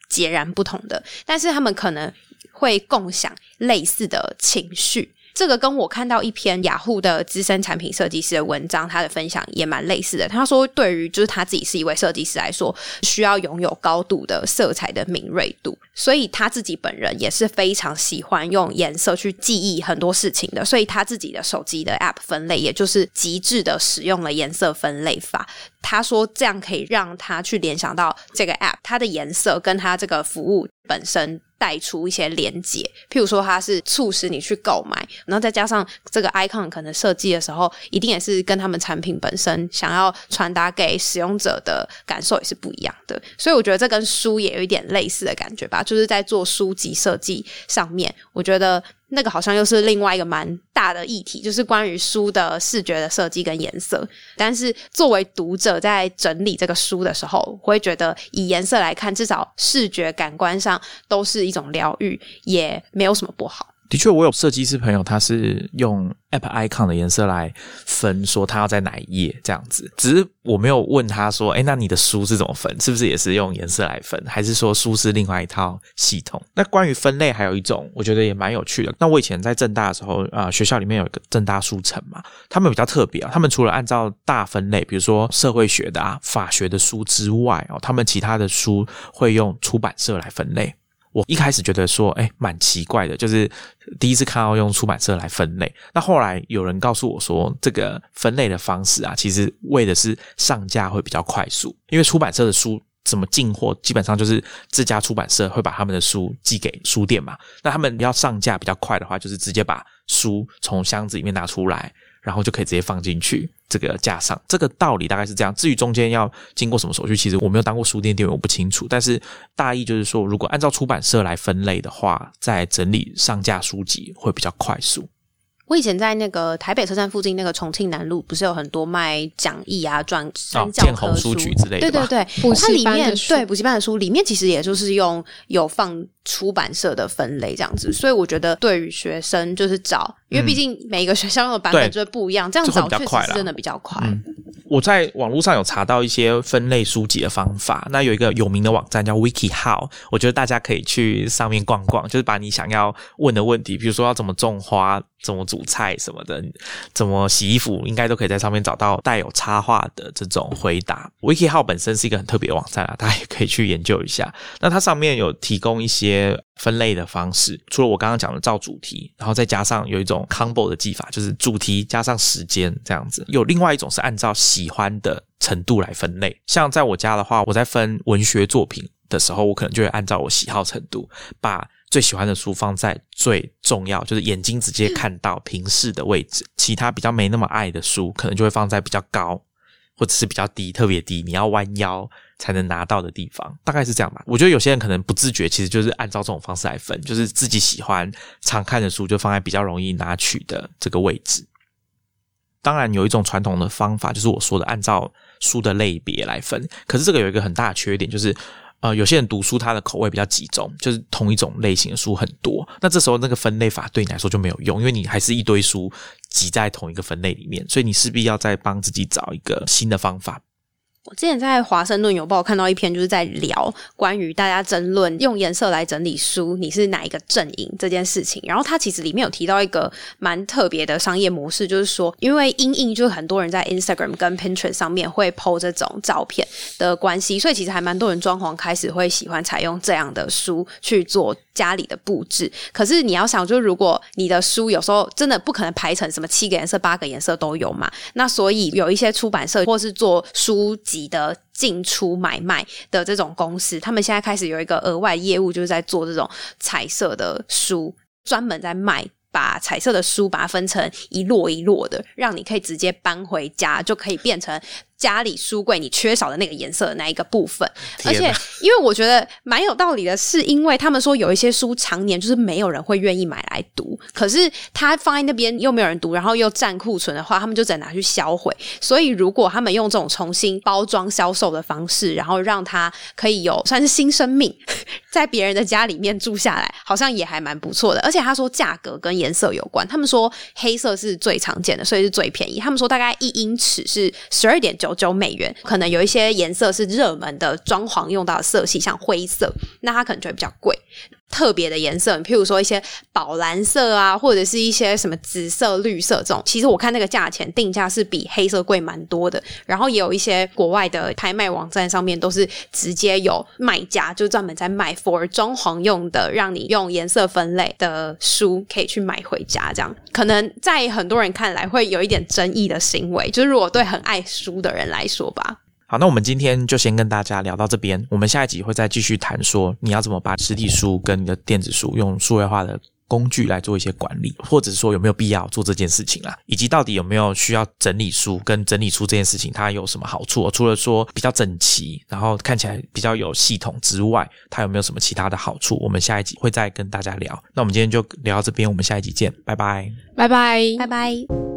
截然不同的，但是他们可能会共享类似的情绪。这个跟我看到一篇雅虎的资深产品设计师的文章，他的分享也蛮类似的。他说，对于就是他自己是一位设计师来说，需要拥有高度的色彩的敏锐度，所以他自己本人也是非常喜欢用颜色去记忆很多事情的。所以他自己的手机的 App 分类，也就是极致的使用了颜色分类法。他说，这样可以让他去联想到这个 App，它的颜色跟它这个服务本身。带出一些连接，譬如说它是促使你去购买，然后再加上这个 icon 可能设计的时候，一定也是跟他们产品本身想要传达给使用者的感受也是不一样的。所以我觉得这跟书也有一点类似的感觉吧，就是在做书籍设计上面，我觉得。那个好像又是另外一个蛮大的议题，就是关于书的视觉的设计跟颜色。但是作为读者在整理这个书的时候，我会觉得以颜色来看，至少视觉感官上都是一种疗愈，也没有什么不好。的确，我有设计师朋友，他是用 App Icon 的颜色来分，说他要在哪一页这样子。只是我没有问他说，哎，那你的书是怎么分？是不是也是用颜色来分？还是说书是另外一套系统？那关于分类，还有一种我觉得也蛮有趣的。那我以前在正大的时候啊，学校里面有一个正大书城嘛，他们比较特别啊，他们除了按照大分类，比如说社会学的啊、法学的书之外哦，他们其他的书会用出版社来分类。我一开始觉得说，哎，蛮奇怪的，就是第一次看到用出版社来分类。那后来有人告诉我说，这个分类的方式啊，其实为的是上架会比较快速，因为出版社的书怎么进货，基本上就是这家出版社会把他们的书寄给书店嘛。那他们要上架比较快的话，就是直接把书从箱子里面拿出来。然后就可以直接放进去这个架上，这个道理大概是这样。至于中间要经过什么手续，其实我没有当过书店店员，我不清楚。但是大意就是说，如果按照出版社来分类的话，在整理上架书籍会比较快速。我以前在那个台北车站附近那个重庆南路，不是有很多卖讲义啊、转哦，教科书局之类的，对对对，补习它里面班的书对补习班的书里面其实也就是用有放出版社的分类这样子，所以我觉得对于学生就是找，因为毕竟每一个学校用的版本就会不一样，这样找确比较快啦实是真的比较快。嗯我在网络上有查到一些分类书籍的方法，那有一个有名的网站叫 WikiHow，我觉得大家可以去上面逛逛，就是把你想要问的问题，比如说要怎么种花、怎么煮菜什么的，怎么洗衣服，应该都可以在上面找到带有插画的这种回答。WikiHow 本身是一个很特别的网站啊，大家也可以去研究一下。那它上面有提供一些分类的方式，除了我刚刚讲的照主题，然后再加上有一种 combo 的技法，就是主题加上时间这样子。有另外一种是按照喜欢的程度来分类，像在我家的话，我在分文学作品的时候，我可能就会按照我喜好程度，把最喜欢的书放在最重要，就是眼睛直接看到平视的位置，其他比较没那么爱的书，可能就会放在比较高。或者是比较低，特别低，你要弯腰才能拿到的地方，大概是这样吧。我觉得有些人可能不自觉，其实就是按照这种方式来分，就是自己喜欢常看的书就放在比较容易拿取的这个位置。当然，有一种传统的方法，就是我说的按照书的类别来分。可是这个有一个很大的缺点，就是呃，有些人读书他的口味比较集中，就是同一种类型的书很多。那这时候那个分类法对你来说就没有用，因为你还是一堆书挤在同一个分类里面，所以你势必要再帮自己找一个新的方法。我之前在《华盛顿邮报》看到一篇，就是在聊关于大家争论用颜色来整理书，你是哪一个阵营这件事情。然后它其实里面有提到一个蛮特别的商业模式，就是说，因为阴影就是很多人在 Instagram 跟 Pinterest 上面会 PO 这种照片的关系，所以其实还蛮多人装潢开始会喜欢采用这样的书去做家里的布置。可是你要想，就是如果你的书有时候真的不可能排成什么七个颜色、八个颜色都有嘛，那所以有一些出版社或是做书籍你的进出买卖的这种公司，他们现在开始有一个额外业务，就是在做这种彩色的书，专门在卖。把彩色的书把它分成一摞一摞的，让你可以直接搬回家，就可以变成家里书柜你缺少的那个颜色的那一个部分。而且，因为我觉得蛮有道理的，是因为他们说有一些书常年就是没有人会愿意买来读，可是它放在那边又没有人读，然后又占库存的话，他们就只能拿去销毁。所以如果他们用这种重新包装销售的方式，然后让它可以有算是新生命，在别人的家里面住下来，好像也还蛮不错的。而且他说价格跟颜色有关，他们说黑色是最常见的，所以是最便宜。他们说大概一英尺是十二点九九美元，可能有一些颜色是热门的装潢用到的色系，像灰色，那它可能就会比较贵。特别的颜色，譬如说一些宝蓝色啊，或者是一些什么紫色、绿色这种，其实我看那个价钱定价是比黑色贵蛮多的。然后也有一些国外的拍卖网站上面都是直接有卖家，就专门在卖 for 装潢用的，让你用颜色分类的书可以去买回家。这样可能在很多人看来会有一点争议的行为，就是如果对很爱书的人来说吧。好，那我们今天就先跟大家聊到这边，我们下一集会再继续谈说你要怎么把实体书跟你的电子书用数位化的工具来做一些管理，或者是说有没有必要做这件事情啦，以及到底有没有需要整理书跟整理出这件事情它有什么好处？除了说比较整齐，然后看起来比较有系统之外，它有没有什么其他的好处？我们下一集会再跟大家聊。那我们今天就聊到这边，我们下一集见，拜拜。拜拜，拜拜。